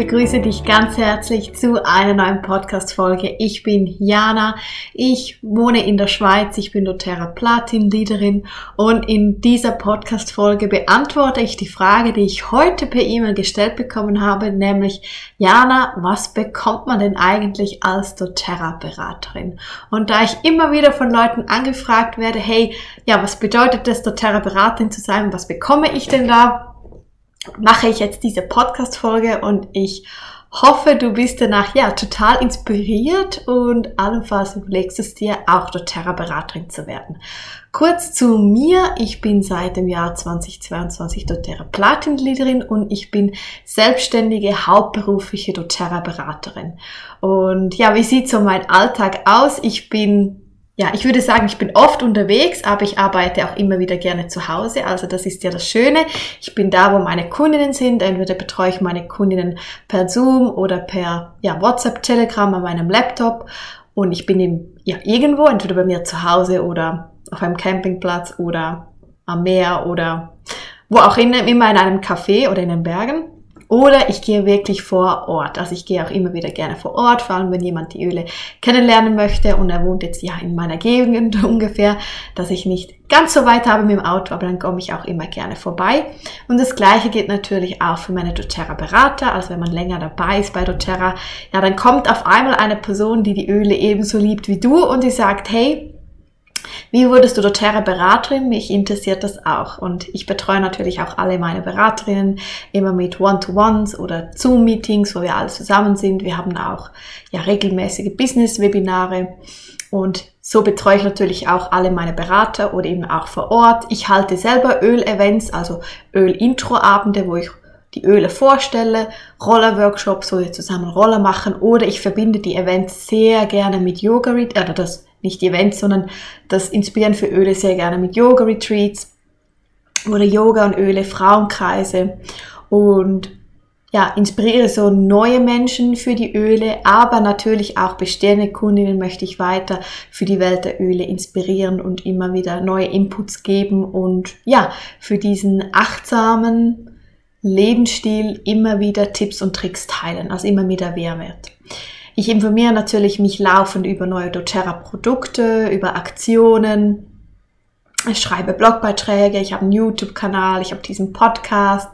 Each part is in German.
begrüße dich ganz herzlich zu einer neuen Podcast-Folge. Ich bin Jana, ich wohne in der Schweiz, ich bin doTERRA Platin-Leaderin und in dieser Podcast-Folge beantworte ich die Frage, die ich heute per E-Mail gestellt bekommen habe, nämlich Jana, was bekommt man denn eigentlich als doTERRA-Beraterin? Und da ich immer wieder von Leuten angefragt werde, hey, ja, was bedeutet es, doTERRA-Beraterin zu sein? Was bekomme ich denn da? Mache ich jetzt diese Podcast-Folge und ich hoffe, du bist danach ja total inspiriert und allenfalls überlegst es dir, auch doTERRA-Beraterin zu werden. Kurz zu mir. Ich bin seit dem Jahr 2022 doTERRA Platin-Leaderin und ich bin selbstständige, hauptberufliche doTERRA-Beraterin. Und ja, wie sieht so mein Alltag aus? Ich bin ja, ich würde sagen, ich bin oft unterwegs, aber ich arbeite auch immer wieder gerne zu Hause. Also das ist ja das Schöne. Ich bin da, wo meine Kundinnen sind. Entweder betreue ich meine Kundinnen per Zoom oder per ja, WhatsApp, Telegram an meinem Laptop. Und ich bin eben, ja, irgendwo, entweder bei mir zu Hause oder auf einem Campingplatz oder am Meer oder wo auch immer in einem Café oder in den Bergen. Oder ich gehe wirklich vor Ort. Also ich gehe auch immer wieder gerne vor Ort, vor allem wenn jemand die Öle kennenlernen möchte und er wohnt jetzt ja in meiner Gegend ungefähr, dass ich nicht ganz so weit habe mit dem Auto, aber dann komme ich auch immer gerne vorbei. Und das gleiche geht natürlich auch für meine doTERRA Berater. Also wenn man länger dabei ist bei doTERRA, ja, dann kommt auf einmal eine Person, die die Öle ebenso liebt wie du und die sagt, hey, wie wurdest du doTERRA Beraterin? Mich interessiert das auch. Und ich betreue natürlich auch alle meine Beraterinnen immer mit One-to-Ones oder Zoom-Meetings, wo wir alle zusammen sind. Wir haben auch ja regelmäßige Business-Webinare. Und so betreue ich natürlich auch alle meine Berater oder eben auch vor Ort. Ich halte selber Öl-Events, also Öl-Intro-Abende, wo ich die Öle vorstelle, Roller-Workshops, wo wir zusammen Roller machen oder ich verbinde die Events sehr gerne mit Yoga, oder das nicht Events, sondern das Inspirieren für Öle sehr gerne mit Yoga-Retreats oder Yoga und Öle, Frauenkreise und ja, inspiriere so neue Menschen für die Öle, aber natürlich auch bestehende Kundinnen möchte ich weiter für die Welt der Öle inspirieren und immer wieder neue Inputs geben und ja, für diesen achtsamen Lebensstil immer wieder Tipps und Tricks teilen, also immer wieder Mehrwert. Ich informiere natürlich mich laufend über neue doTERRA Produkte, über Aktionen. Ich schreibe Blogbeiträge, ich habe einen YouTube-Kanal, ich habe diesen Podcast.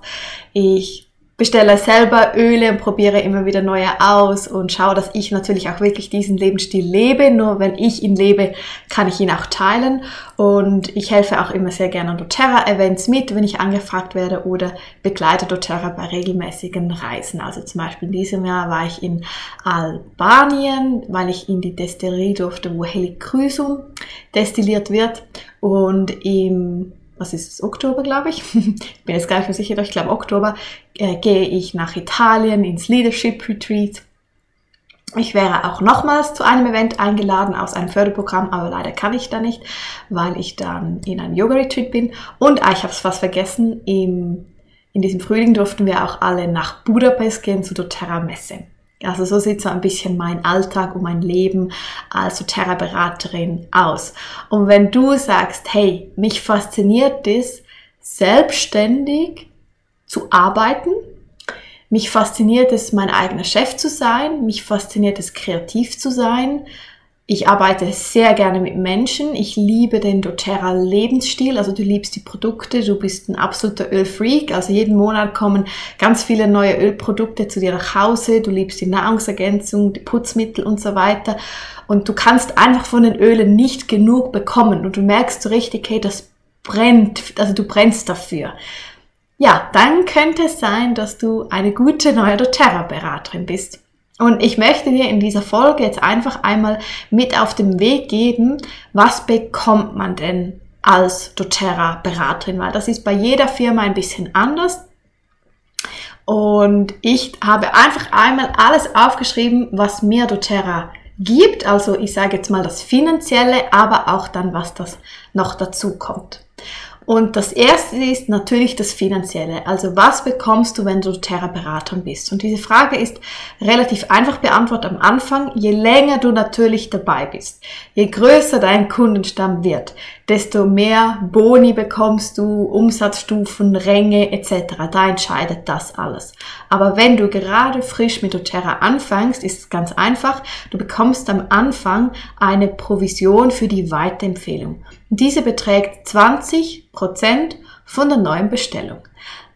Ich bestelle selber Öle und probiere immer wieder neue aus und schaue, dass ich natürlich auch wirklich diesen Lebensstil lebe. Nur wenn ich ihn lebe, kann ich ihn auch teilen. Und ich helfe auch immer sehr gerne an doTERRA-Events mit, wenn ich angefragt werde oder begleite doTERRA bei regelmäßigen Reisen. Also zum Beispiel in diesem Jahr war ich in Albanien, weil ich in die Destillerie durfte, wo Helichrysum destilliert wird. Und im was ist es, Oktober, glaube ich, ich bin jetzt gar nicht mehr sicher, ich glaube Oktober, äh, gehe ich nach Italien ins Leadership Retreat. Ich wäre auch nochmals zu einem Event eingeladen aus einem Förderprogramm, aber leider kann ich da nicht, weil ich dann in einem Yoga-Retreat bin. Und ah, ich habe es fast vergessen, im, in diesem Frühling durften wir auch alle nach Budapest gehen zu doTERRA Messe. Also so sieht so ein bisschen mein Alltag und mein Leben als Terra-Beraterin aus. Und wenn du sagst, hey, mich fasziniert es, selbstständig zu arbeiten, mich fasziniert es, mein eigener Chef zu sein, mich fasziniert es, kreativ zu sein, ich arbeite sehr gerne mit Menschen. Ich liebe den doTERRA Lebensstil. Also du liebst die Produkte. Du bist ein absoluter Ölfreak. Also jeden Monat kommen ganz viele neue Ölprodukte zu dir nach Hause. Du liebst die Nahrungsergänzung, die Putzmittel und so weiter. Und du kannst einfach von den Ölen nicht genug bekommen. Und du merkst so richtig, hey, das brennt. Also du brennst dafür. Ja, dann könnte es sein, dass du eine gute neue doTERRA Beraterin bist. Und ich möchte dir in dieser Folge jetzt einfach einmal mit auf den Weg geben, was bekommt man denn als doTERRA Beraterin, weil das ist bei jeder Firma ein bisschen anders. Und ich habe einfach einmal alles aufgeschrieben, was mir doTERRA gibt. Also ich sage jetzt mal das Finanzielle, aber auch dann, was das noch dazu kommt. Und das erste ist natürlich das Finanzielle. Also was bekommst du, wenn du Terra-Berater bist? Und diese Frage ist relativ einfach beantwortet am Anfang. Je länger du natürlich dabei bist, je größer dein Kundenstamm wird, desto mehr Boni bekommst du, Umsatzstufen, Ränge etc. Da entscheidet das alles. Aber wenn du gerade frisch mit doTERRA anfängst, ist es ganz einfach. Du bekommst am Anfang eine Provision für die Weiterempfehlung. Diese beträgt 20% von der neuen Bestellung.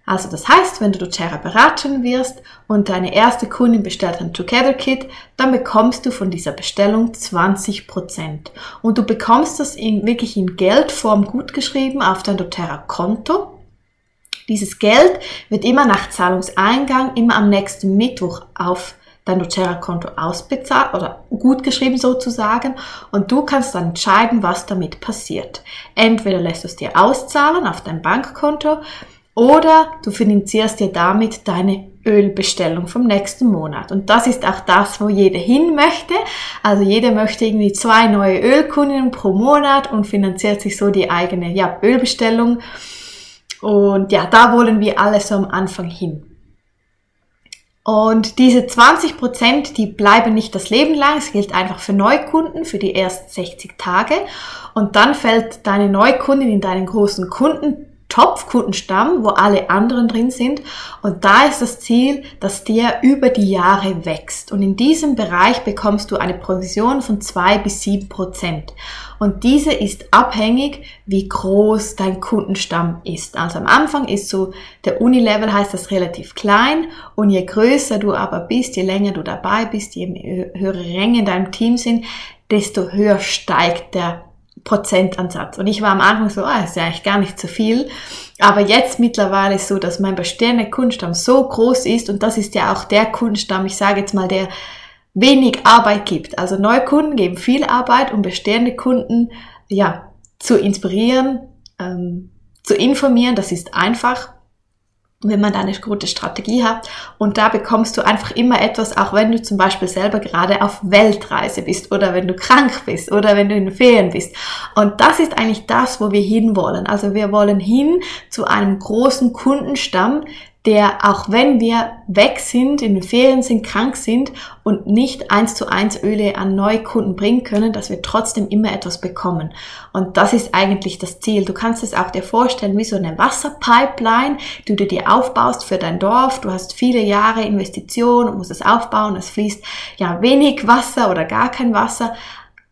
Also das heißt, wenn du doTERRA beraten wirst und deine erste Kundin bestellt ein Together Kit, dann bekommst du von dieser Bestellung 20%. Und du bekommst das in, wirklich in Geldform gutgeschrieben auf dein doTERRA Konto. Dieses Geld wird immer nach Zahlungseingang, immer am nächsten Mittwoch auf dein doTERRA-Konto ausbezahlt oder gutgeschrieben sozusagen und du kannst dann entscheiden, was damit passiert. Entweder lässt du es dir auszahlen auf dein Bankkonto oder du finanzierst dir damit deine Ölbestellung vom nächsten Monat. Und das ist auch das, wo jeder hin möchte. Also jeder möchte irgendwie zwei neue Ölkunden pro Monat und finanziert sich so die eigene ja, Ölbestellung. Und ja, da wollen wir alle so am Anfang hin. Und diese 20 Prozent, die bleiben nicht das Leben lang. Es gilt einfach für Neukunden für die ersten 60 Tage. Und dann fällt deine Neukundin in deinen großen Kunden Topfkundenstamm, wo alle anderen drin sind. Und da ist das Ziel, dass der über die Jahre wächst. Und in diesem Bereich bekommst du eine Provision von zwei bis sieben Prozent. Und diese ist abhängig, wie groß dein Kundenstamm ist. Also am Anfang ist so, der Unilevel heißt das relativ klein. Und je größer du aber bist, je länger du dabei bist, je höhere Ränge in deinem Team sind, desto höher steigt der Prozentansatz. Und ich war am Anfang so, ah, ist ja eigentlich gar nicht so viel. Aber jetzt mittlerweile ist so, dass mein bestehender Kundenstamm so groß ist und das ist ja auch der Kundenstamm, ich sage jetzt mal, der wenig Arbeit gibt. Also neue Kunden geben viel Arbeit, um bestehende Kunden, ja, zu inspirieren, ähm, zu informieren. Das ist einfach wenn man da eine gute Strategie hat. Und da bekommst du einfach immer etwas, auch wenn du zum Beispiel selber gerade auf Weltreise bist oder wenn du krank bist oder wenn du in Ferien bist. Und das ist eigentlich das, wo wir hinwollen. Also wir wollen hin zu einem großen Kundenstamm, der, auch wenn wir weg sind, in den Ferien sind, krank sind und nicht eins zu eins Öle an neue Kunden bringen können, dass wir trotzdem immer etwas bekommen. Und das ist eigentlich das Ziel. Du kannst es auch dir vorstellen wie so eine Wasserpipeline, die du dir aufbaust für dein Dorf. Du hast viele Jahre Investition und musst es aufbauen. Es fließt ja wenig Wasser oder gar kein Wasser.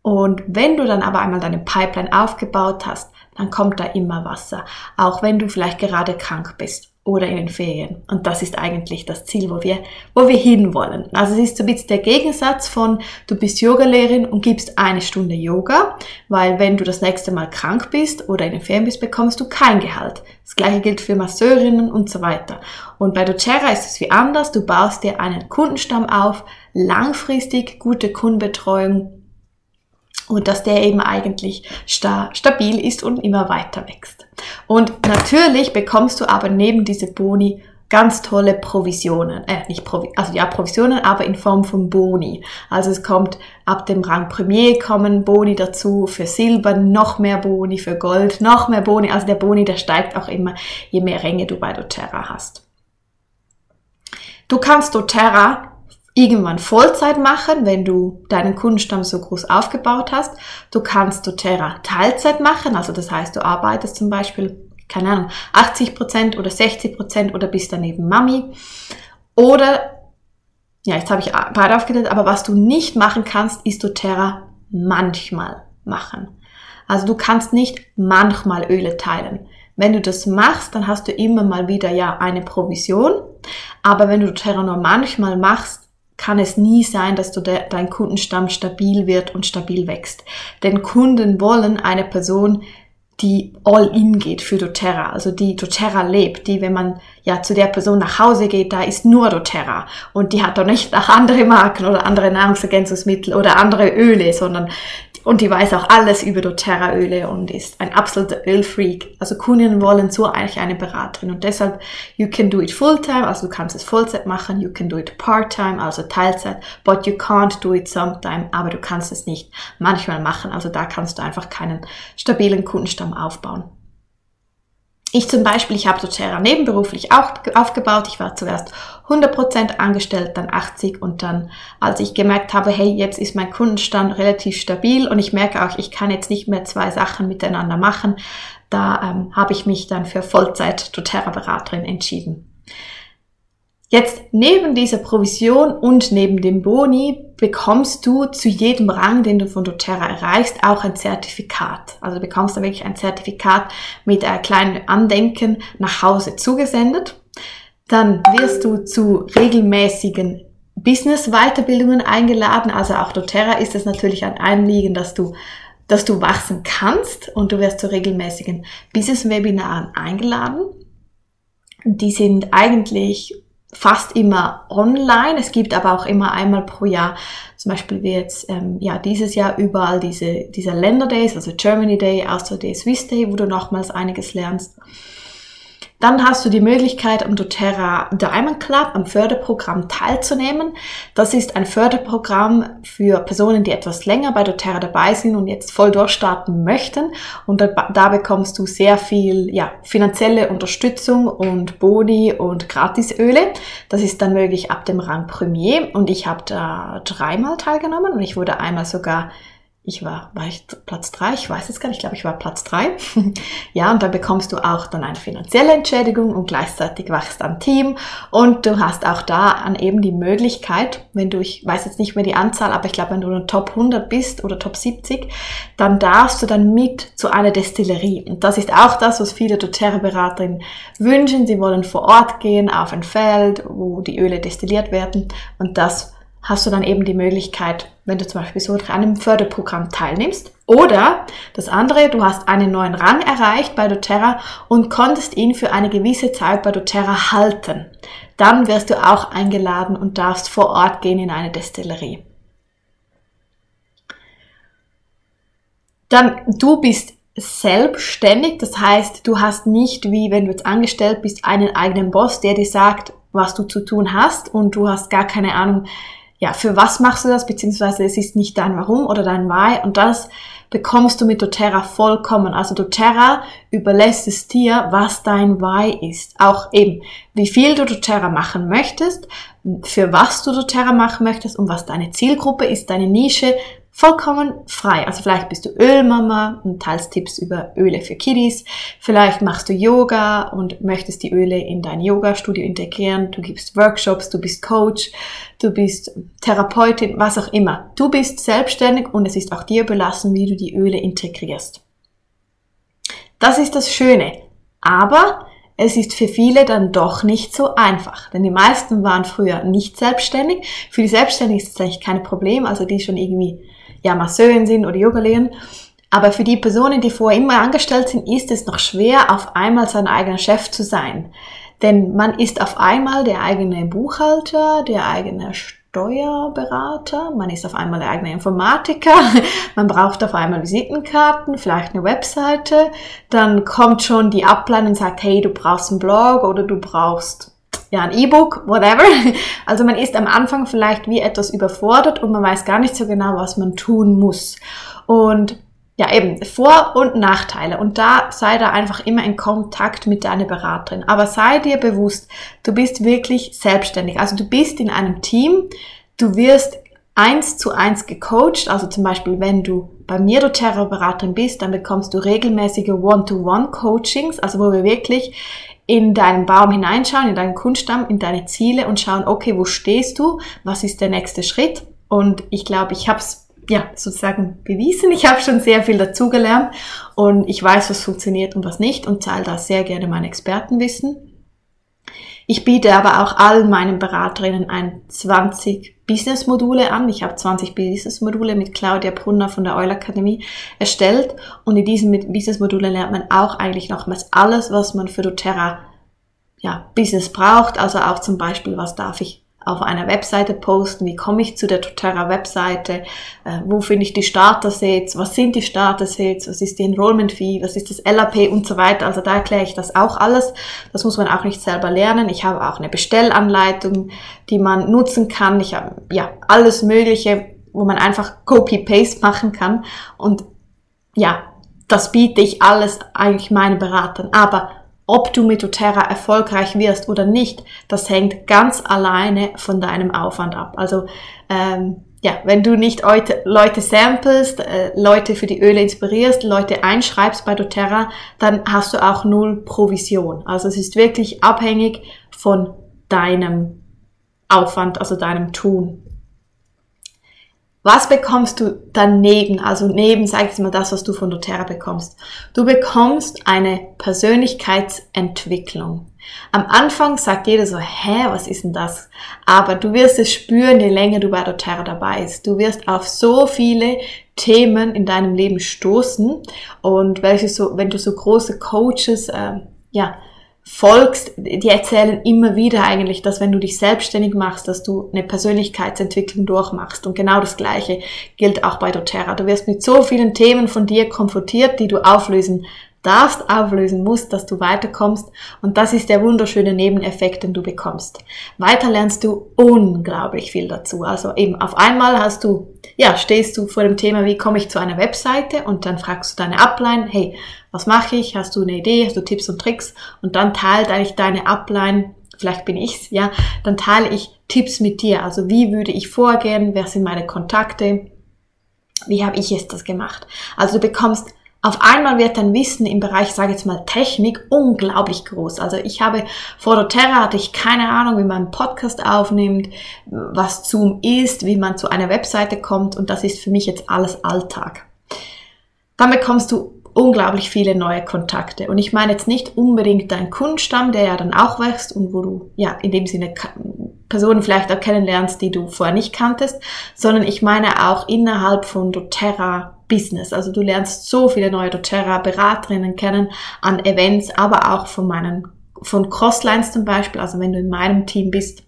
Und wenn du dann aber einmal deine Pipeline aufgebaut hast, dann kommt da immer Wasser. Auch wenn du vielleicht gerade krank bist oder in den Ferien. Und das ist eigentlich das Ziel, wo wir, wo wir hinwollen. Also es ist so ein bisschen der Gegensatz von, du bist Yogalehrerin und gibst eine Stunde Yoga, weil wenn du das nächste Mal krank bist oder in den Ferien bist, bekommst du kein Gehalt. Das gleiche gilt für Masseurinnen und so weiter. Und bei doTERRA ist es wie anders. Du baust dir einen Kundenstamm auf, langfristig gute Kundenbetreuung und dass der eben eigentlich sta stabil ist und immer weiter wächst. Und natürlich bekommst du aber neben diese Boni ganz tolle Provisionen, äh, nicht Provi also ja Provisionen, aber in Form von Boni. Also es kommt ab dem Rang Premier kommen Boni dazu, für Silber noch mehr Boni, für Gold noch mehr Boni. Also der Boni, der steigt auch immer, je mehr Ränge du bei doTERRA hast. Du kannst doTERRA irgendwann Vollzeit machen, wenn du deinen Kundenstamm so groß aufgebaut hast. Du kannst doTERRA Teilzeit machen, also das heißt, du arbeitest zum Beispiel, keine Ahnung, 80 Prozent oder 60 Prozent oder bist daneben Mami. Oder, ja, jetzt habe ich beide aufgedreht, aber was du nicht machen kannst, ist doTERRA manchmal machen. Also du kannst nicht manchmal Öle teilen. Wenn du das machst, dann hast du immer mal wieder ja eine Provision. Aber wenn du doTERRA nur manchmal machst, kann es nie sein, dass du de, dein Kundenstamm stabil wird und stabil wächst. Denn Kunden wollen eine Person, die all in geht für doTERRA, also die doTERRA lebt, die, wenn man ja zu der Person nach Hause geht, da ist nur doTERRA und die hat doch nicht nach andere Marken oder andere Nahrungsergänzungsmittel oder andere Öle, sondern und die weiß auch alles über doTERRA-Öle und ist ein absoluter Ölfreak. Also Kunden wollen so eigentlich eine Beraterin und deshalb, you can do it full-time, also du kannst es Vollzeit machen, you can do it part-time, also Teilzeit, but you can't do it sometime, aber du kannst es nicht manchmal machen, also da kannst du einfach keinen stabilen Kundenstamm aufbauen. Ich zum Beispiel, ich habe doTERRA nebenberuflich auch aufgebaut. Ich war zuerst 100% angestellt, dann 80 und dann, als ich gemerkt habe, hey, jetzt ist mein Kundenstand relativ stabil und ich merke auch, ich kann jetzt nicht mehr zwei Sachen miteinander machen, da ähm, habe ich mich dann für Vollzeit doTERRA-Beraterin entschieden. Jetzt neben dieser Provision und neben dem Boni bekommst du zu jedem Rang, den du von doTERRA erreichst, auch ein Zertifikat. Also bekommst du wirklich ein Zertifikat mit einem kleinen Andenken nach Hause zugesendet. Dann wirst du zu regelmäßigen Business-Weiterbildungen eingeladen. Also auch doTERRA ist es natürlich ein Anliegen, dass du dass du wachsen kannst und du wirst zu regelmäßigen Business-Webinaren eingeladen. Die sind eigentlich fast immer online. Es gibt aber auch immer einmal pro Jahr, zum Beispiel wie jetzt ähm, ja dieses Jahr überall diese dieser Länder Days, also Germany Day, Austria Day, Swiss Day, wo du nochmals einiges lernst. Dann hast du die Möglichkeit, am doTERRA Diamond Club, am Förderprogramm teilzunehmen. Das ist ein Förderprogramm für Personen, die etwas länger bei doTERRA dabei sind und jetzt voll durchstarten möchten. Und da, da bekommst du sehr viel ja, finanzielle Unterstützung und Boni und Gratisöle. Das ist dann möglich ab dem Rang Premier. Und ich habe da dreimal teilgenommen und ich wurde einmal sogar ich war, war ich Platz drei? Ich weiß es gar nicht, ich glaube, ich war Platz drei. ja, und dann bekommst du auch dann eine finanzielle Entschädigung und gleichzeitig wachst am Team und du hast auch da an eben die Möglichkeit, wenn du, ich weiß jetzt nicht mehr die Anzahl, aber ich glaube, wenn du in Top 100 bist oder Top 70, dann darfst du dann mit zu einer Destillerie. Und das ist auch das, was viele doTERRA-Beraterinnen wünschen. Sie wollen vor Ort gehen, auf ein Feld, wo die Öle destilliert werden und das hast du dann eben die Möglichkeit, wenn du zum Beispiel so an einem Förderprogramm teilnimmst. Oder das andere, du hast einen neuen Rang erreicht bei doTERRA und konntest ihn für eine gewisse Zeit bei doTERRA halten. Dann wirst du auch eingeladen und darfst vor Ort gehen in eine Destillerie. Dann, du bist selbstständig, das heißt, du hast nicht, wie wenn du jetzt angestellt bist, einen eigenen Boss, der dir sagt, was du zu tun hast und du hast gar keine Ahnung, ja, für was machst du das, beziehungsweise es ist nicht dein Warum oder dein Why und das bekommst du mit doTERRA vollkommen. Also doTERRA überlässt es dir, was dein Why ist. Auch eben, wie viel du doTERRA machen möchtest, für was du doTERRA machen möchtest und was deine Zielgruppe ist, deine Nische, vollkommen frei. Also vielleicht bist du Ölmama und teilst Tipps über Öle für Kiddies. Vielleicht machst du Yoga und möchtest die Öle in dein Yoga-Studio integrieren. Du gibst Workshops, du bist Coach, du bist Therapeutin, was auch immer. Du bist selbstständig und es ist auch dir belassen, wie du die Öle integrierst. Das ist das Schöne. Aber es ist für viele dann doch nicht so einfach, denn die meisten waren früher nicht selbstständig. Für die Selbstständigen ist das eigentlich kein Problem, also die schon irgendwie ja Masseurin sind oder Yoga lehren. Aber für die Personen, die vorher immer angestellt sind, ist es noch schwer, auf einmal sein eigener Chef zu sein. Denn man ist auf einmal der eigene Buchhalter, der eigene Steuerberater, man ist auf einmal der eigene Informatiker, man braucht auf einmal Visitenkarten, vielleicht eine Webseite, dann kommt schon die Ablein und sagt, hey, du brauchst einen Blog oder du brauchst ja, ein E-Book, whatever. Also man ist am Anfang vielleicht wie etwas überfordert und man weiß gar nicht so genau, was man tun muss. Und ja, eben Vor- und Nachteile. Und da sei da einfach immer in Kontakt mit deiner Beraterin. Aber sei dir bewusst, du bist wirklich selbstständig. Also du bist in einem Team, du wirst eins zu eins gecoacht. Also zum Beispiel, wenn du bei mir doTERRA-Beraterin bist, dann bekommst du regelmäßige One-to-One-Coachings, also wo wir wirklich in deinen Baum hineinschauen, in deinen Kunststamm, in deine Ziele und schauen, okay, wo stehst du? Was ist der nächste Schritt? Und ich glaube, ich habe es ja sozusagen bewiesen. Ich habe schon sehr viel dazugelernt und ich weiß, was funktioniert und was nicht und zahle da sehr gerne mein Expertenwissen. Ich biete aber auch allen meinen Beraterinnen ein 20 Business-Module an. Ich habe 20 Business-Module mit Claudia Brunner von der Euler Akademie erstellt und in diesen Business-Modulen lernt man auch eigentlich nochmals alles, was man für doTERRA ja, Business braucht. Also auch zum Beispiel, was darf ich auf einer Webseite posten, wie komme ich zu der doTERRA Webseite, äh, wo finde ich die Starter-Sets, was sind die Starter-Sets, was ist die Enrollment-Fee, was ist das LAP und so weiter. Also da erkläre ich das auch alles. Das muss man auch nicht selber lernen. Ich habe auch eine Bestellanleitung, die man nutzen kann. Ich habe ja alles Mögliche, wo man einfach Copy-Paste machen kann. Und ja, das biete ich alles eigentlich meinen Beratern. Aber ob du mit doTERRA erfolgreich wirst oder nicht, das hängt ganz alleine von deinem Aufwand ab. Also ähm, ja, wenn du nicht Leute samplest, äh, Leute für die Öle inspirierst, Leute einschreibst bei doTERRA, dann hast du auch null Provision. Also es ist wirklich abhängig von deinem Aufwand, also deinem Tun. Was bekommst du daneben? Also neben, sag ich mal, das, was du von doTERRA bekommst. Du bekommst eine Persönlichkeitsentwicklung. Am Anfang sagt jeder so, hä, was ist denn das? Aber du wirst es spüren, je länger du bei doTERRA dabei bist. Du wirst auf so viele Themen in deinem Leben stoßen und welche so, wenn du so große Coaches, äh, ja, folgst, die erzählen immer wieder eigentlich, dass wenn du dich selbstständig machst, dass du eine Persönlichkeitsentwicklung durchmachst. Und genau das Gleiche gilt auch bei doTERRA. Du wirst mit so vielen Themen von dir konfrontiert, die du auflösen darfst, auflösen musst, dass du weiterkommst. Und das ist der wunderschöne Nebeneffekt, den du bekommst. Weiter lernst du unglaublich viel dazu. Also eben auf einmal hast du, ja, stehst du vor dem Thema, wie komme ich zu einer Webseite und dann fragst du deine Upline, hey, was mache ich? Hast du eine Idee? Hast du Tipps und Tricks? Und dann teilt eigentlich deine Upline vielleicht bin ich's, ja, dann teile ich Tipps mit dir. Also wie würde ich vorgehen? Wer sind meine Kontakte? Wie habe ich jetzt das gemacht? Also du bekommst auf einmal wird dein Wissen im Bereich, sage jetzt mal, Technik unglaublich groß. Also ich habe vor doTERRA hatte ich keine Ahnung, wie man einen Podcast aufnimmt, was Zoom ist, wie man zu einer Webseite kommt und das ist für mich jetzt alles Alltag. Dann bekommst du unglaublich viele neue Kontakte. Und ich meine jetzt nicht unbedingt dein Kundenstamm, der ja dann auch wächst und wo du ja in dem Sinne Personen vielleicht auch kennenlernst, die du vorher nicht kanntest, sondern ich meine auch innerhalb von doTERRA Business. Also du lernst so viele neue doTERRA Beraterinnen kennen an Events, aber auch von meinen, von Crosslines zum Beispiel. Also wenn du in meinem Team bist,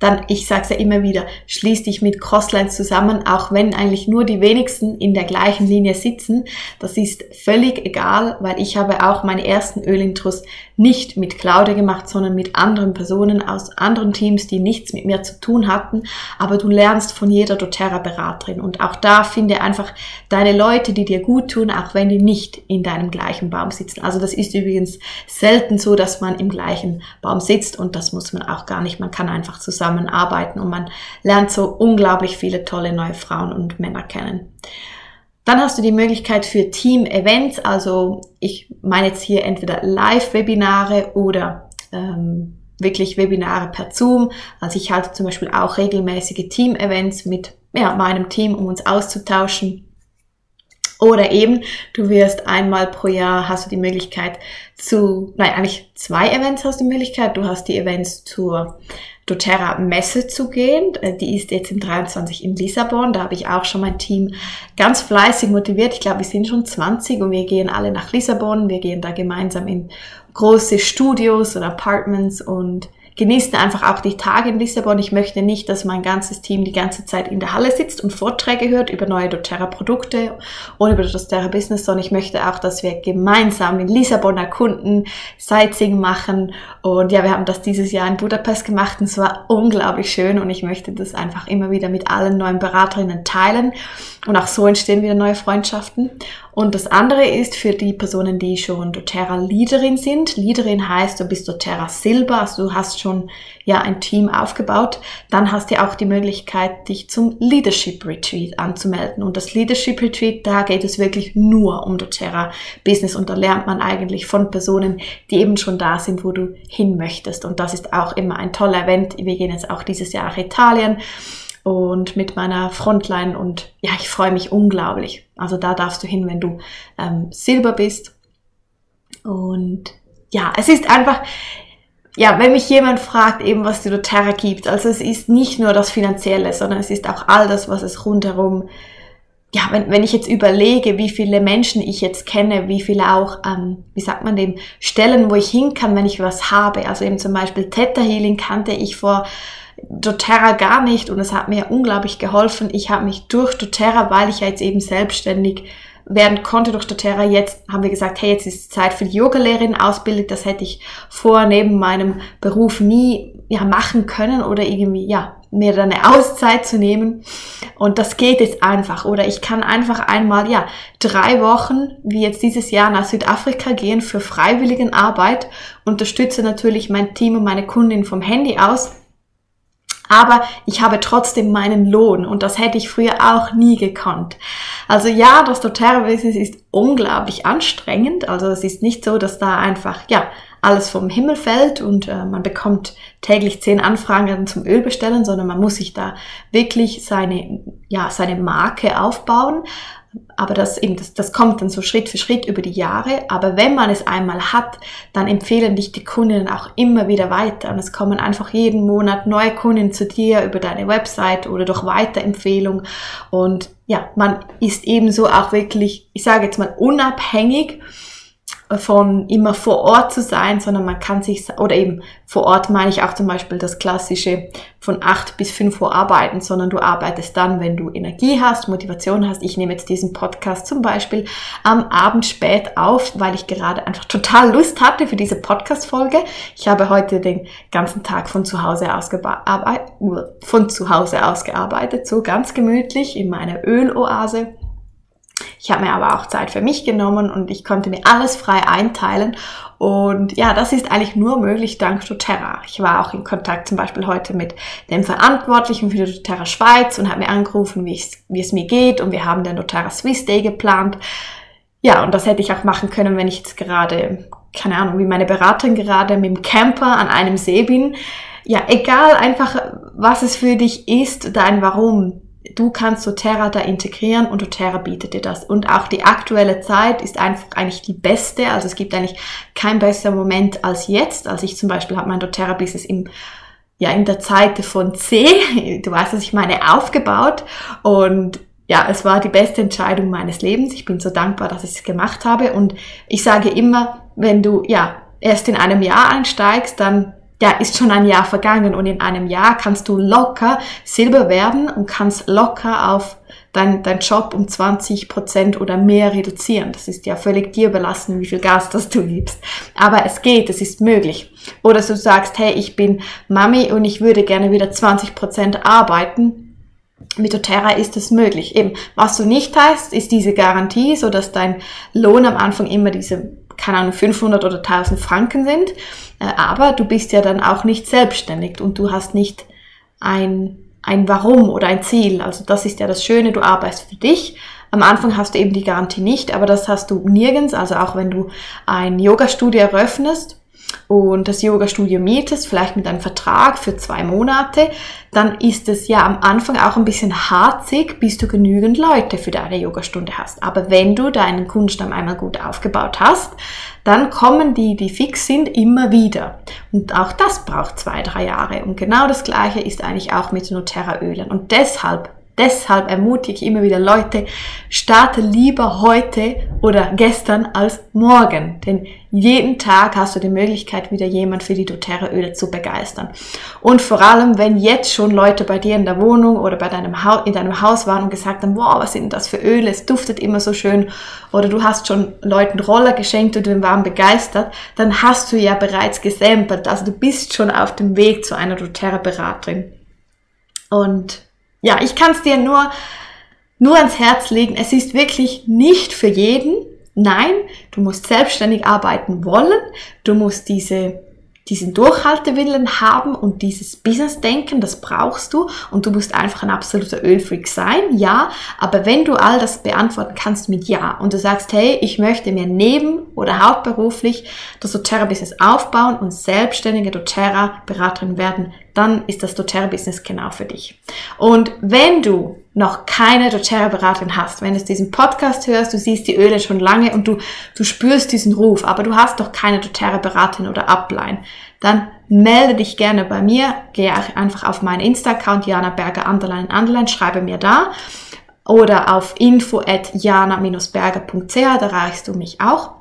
dann, ich sage es ja immer wieder, schließ dich mit Crosslines zusammen, auch wenn eigentlich nur die wenigsten in der gleichen Linie sitzen. Das ist völlig egal, weil ich habe auch meine ersten Ölintros nicht mit Claudia gemacht, sondern mit anderen Personen aus anderen Teams, die nichts mit mir zu tun hatten. Aber du lernst von jeder doTERRA-Beraterin und auch da finde einfach deine Leute, die dir gut tun, auch wenn die nicht in deinem gleichen Baum sitzen. Also das ist übrigens selten so, dass man im gleichen Baum sitzt und das muss man auch gar nicht. Man kann einfach zusammenarbeiten und man lernt so unglaublich viele tolle neue Frauen und Männer kennen. Dann hast du die Möglichkeit für Team-Events, also ich meine jetzt hier entweder Live-Webinare oder ähm, wirklich Webinare per Zoom. Also ich halte zum Beispiel auch regelmäßige Team-Events mit ja, meinem Team, um uns auszutauschen. Oder eben, du wirst einmal pro Jahr hast du die Möglichkeit zu, nein, eigentlich zwei Events hast du die Möglichkeit. Du hast die Events zur doTERRA Messe zu gehen. Äh, die ist jetzt im 23 in Lissabon. Da habe ich auch schon mein Team ganz fleißig motiviert. Ich glaube, wir sind schon 20 und wir gehen alle nach Lissabon. Wir gehen da gemeinsam in große Studios und Apartments und genießen einfach auch die Tage in Lissabon. Ich möchte nicht, dass mein ganzes Team die ganze Zeit in der Halle sitzt und Vorträge hört über neue doTERRA-Produkte oder über doTERRA-Business, sondern ich möchte auch, dass wir gemeinsam in Lissabon erkunden, Sightseeing machen. Und ja, wir haben das dieses Jahr in Budapest gemacht und es war unglaublich schön und ich möchte das einfach immer wieder mit allen neuen Beraterinnen teilen. Und auch so entstehen wieder neue Freundschaften. Und das andere ist für die Personen, die schon doTERRA Leaderin sind. Leaderin heißt, du bist doTERRA Silber, also du hast schon ja ein Team aufgebaut. Dann hast du auch die Möglichkeit, dich zum Leadership Retreat anzumelden. Und das Leadership Retreat, da geht es wirklich nur um doTERRA Business und da lernt man eigentlich von Personen, die eben schon da sind, wo du hin möchtest. Und das ist auch immer ein toller Event. Wir gehen jetzt auch dieses Jahr nach Italien und mit meiner Frontline und ja, ich freue mich unglaublich. Also da darfst du hin, wenn du ähm, Silber bist. Und ja, es ist einfach, ja, wenn mich jemand fragt, eben was die doTERRA gibt, also es ist nicht nur das Finanzielle, sondern es ist auch all das, was es rundherum, ja, wenn, wenn ich jetzt überlege, wie viele Menschen ich jetzt kenne, wie viele auch, ähm, wie sagt man dem, Stellen, wo ich hin kann, wenn ich was habe. Also eben zum Beispiel Theta Healing kannte ich vor doTERRA gar nicht und es hat mir unglaublich geholfen. Ich habe mich durch doTERRA, weil ich ja jetzt eben selbstständig werden konnte durch doTERRA. Jetzt haben wir gesagt, hey, jetzt ist Zeit für die Yogalehrerin ausbildung. Das hätte ich vor neben meinem Beruf nie ja, machen können oder irgendwie, ja, mir dann eine Auszeit zu nehmen. Und das geht jetzt einfach. Oder ich kann einfach einmal, ja, drei Wochen, wie jetzt dieses Jahr, nach Südafrika gehen für Freiwilligenarbeit, unterstütze natürlich mein Team und meine Kundin vom Handy aus. Aber ich habe trotzdem meinen Lohn und das hätte ich früher auch nie gekonnt. Also ja, das doTERRA-Business ist unglaublich anstrengend. Also es ist nicht so, dass da einfach, ja, alles vom Himmel fällt und äh, man bekommt täglich zehn Anfragen zum Öl bestellen, sondern man muss sich da wirklich seine, ja, seine Marke aufbauen. Aber das eben, das, das kommt dann so Schritt für Schritt über die Jahre. Aber wenn man es einmal hat, dann empfehlen dich die Kundinnen auch immer wieder weiter. Und es kommen einfach jeden Monat neue Kunden zu dir über deine Website oder durch Weiterempfehlung. Und ja, man ist ebenso auch wirklich, ich sage jetzt mal, unabhängig von immer vor Ort zu sein, sondern man kann sich, oder eben vor Ort meine ich auch zum Beispiel das klassische von acht bis fünf Uhr arbeiten, sondern du arbeitest dann, wenn du Energie hast, Motivation hast. Ich nehme jetzt diesen Podcast zum Beispiel am Abend spät auf, weil ich gerade einfach total Lust hatte für diese Podcast-Folge. Ich habe heute den ganzen Tag von zu Hause aus von zu Hause aus gearbeitet, so ganz gemütlich in meiner Öloase ich habe mir aber auch Zeit für mich genommen und ich konnte mir alles frei einteilen. Und ja, das ist eigentlich nur möglich dank doTERRA. Ich war auch in Kontakt zum Beispiel heute mit dem Verantwortlichen für die doTERRA Schweiz und habe mir angerufen, wie, wie es mir geht. Und wir haben den doTERRA Swiss Day geplant. Ja, und das hätte ich auch machen können, wenn ich jetzt gerade, keine Ahnung, wie meine Beraterin gerade mit dem Camper an einem See bin. Ja, egal einfach, was es für dich ist, dein Warum du kannst doTERRA da integrieren und doTERRA bietet dir das. Und auch die aktuelle Zeit ist einfach eigentlich die beste. Also es gibt eigentlich kein besserer Moment als jetzt. Also ich zum Beispiel habe mein doTERRA-Business im ja, in der Zeit von C, du weißt, was ich meine, aufgebaut und ja, es war die beste Entscheidung meines Lebens. Ich bin so dankbar, dass ich es gemacht habe. Und ich sage immer, wenn du ja erst in einem Jahr einsteigst, dann ja, ist schon ein Jahr vergangen und in einem Jahr kannst du locker Silber werden und kannst locker auf dein, dein Job um 20 Prozent oder mehr reduzieren. Das ist ja völlig dir belassen, wie viel Gas das du gibst. Aber es geht, es ist möglich. Oder du sagst, hey, ich bin Mami und ich würde gerne wieder 20 Prozent arbeiten. Mit doTERRA ist das möglich. Eben, was du nicht hast, ist diese Garantie, so dass dein Lohn am Anfang immer diese keine Ahnung, 500 oder 1000 Franken sind. Äh, aber du bist ja dann auch nicht selbstständig und du hast nicht ein, ein Warum oder ein Ziel. Also das ist ja das Schöne, du arbeitest für dich. Am Anfang hast du eben die Garantie nicht, aber das hast du nirgends. Also auch wenn du ein Yoga-Studio eröffnest, und das Yoga-Studio mietest, vielleicht mit einem Vertrag für zwei Monate, dann ist es ja am Anfang auch ein bisschen harzig, bis du genügend Leute für deine Yogastunde hast. Aber wenn du deinen Kundenstamm einmal gut aufgebaut hast, dann kommen die, die fix sind, immer wieder. Und auch das braucht zwei, drei Jahre. Und genau das Gleiche ist eigentlich auch mit Noterra-Ölen. Und deshalb Deshalb ermutige ich immer wieder Leute, starte lieber heute oder gestern als morgen. Denn jeden Tag hast du die Möglichkeit, wieder jemand für die doTERRA-Öle zu begeistern. Und vor allem, wenn jetzt schon Leute bei dir in der Wohnung oder bei deinem Haus, in deinem Haus waren und gesagt haben, wow, was sind das für Öle, es duftet immer so schön, oder du hast schon Leuten Roller geschenkt und du waren begeistert, dann hast du ja bereits gesampelt. Also du bist schon auf dem Weg zu einer doTERRA-Beraterin. Und ja, ich kann es dir nur, nur ans Herz legen. Es ist wirklich nicht für jeden. Nein, du musst selbstständig arbeiten wollen. Du musst diese diesen Durchhaltewillen haben und dieses Business-Denken, das brauchst du und du musst einfach ein absoluter Ölfreak sein, ja, aber wenn du all das beantworten kannst mit Ja und du sagst, hey, ich möchte mir neben- oder hauptberuflich das doTERRA-Business aufbauen und selbstständige doTERRA-Beraterin werden, dann ist das doTERRA-Business genau für dich. Und wenn du noch keine doTERRA-Beraterin hast, wenn du diesen Podcast hörst, du siehst die Öle schon lange und du, du spürst diesen Ruf, aber du hast doch keine doTERRA-Beraterin oder Upline, dann melde dich gerne bei mir, gehe einfach auf meinen Insta-Account Jana Berger Underline Underline, schreibe mir da oder auf info at jana-berger.ch, da erreichst du mich auch.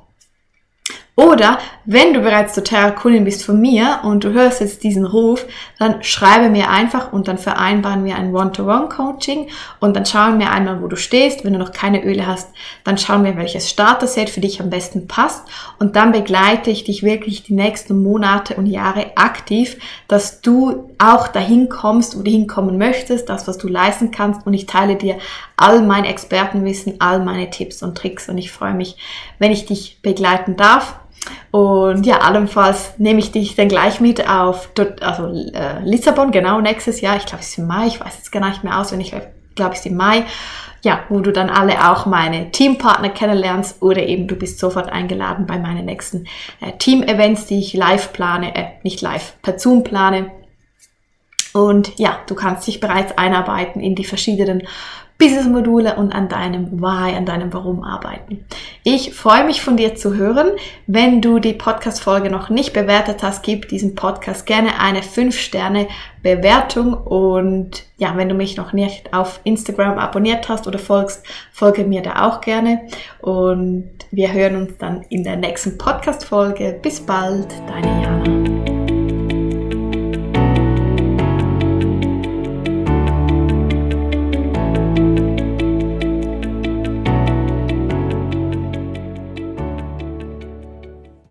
Oder wenn du bereits doTERRA-Kundin bist von mir und du hörst jetzt diesen Ruf, dann schreibe mir einfach und dann vereinbaren wir ein One-to-One-Coaching und dann schauen wir einmal, wo du stehst. Wenn du noch keine Öle hast, dann schauen wir, welches Starter-Set für dich am besten passt und dann begleite ich dich wirklich die nächsten Monate und Jahre aktiv, dass du auch dahin kommst, wo du hinkommen möchtest, das, was du leisten kannst und ich teile dir all mein Expertenwissen, all meine Tipps und Tricks und ich freue mich, wenn ich dich begleiten darf. Und ja, allenfalls nehme ich dich dann gleich mit auf also, äh, Lissabon, genau nächstes Jahr. Ich glaube, es ist im Mai, ich weiß jetzt gar nicht mehr aus, wenn ich glaube, es ist im Mai. Ja, wo du dann alle auch meine Teampartner kennenlernst oder eben du bist sofort eingeladen bei meinen nächsten äh, Team-Events, die ich live plane, äh, nicht live, per Zoom plane. Und ja, du kannst dich bereits einarbeiten in die verschiedenen Business-Module und an deinem Why, an deinem Warum arbeiten. Ich freue mich von dir zu hören. Wenn du die Podcast-Folge noch nicht bewertet hast, gib diesem Podcast gerne eine 5-Sterne-Bewertung und ja, wenn du mich noch nicht auf Instagram abonniert hast oder folgst, folge mir da auch gerne und wir hören uns dann in der nächsten Podcast-Folge. Bis bald, deine Jana.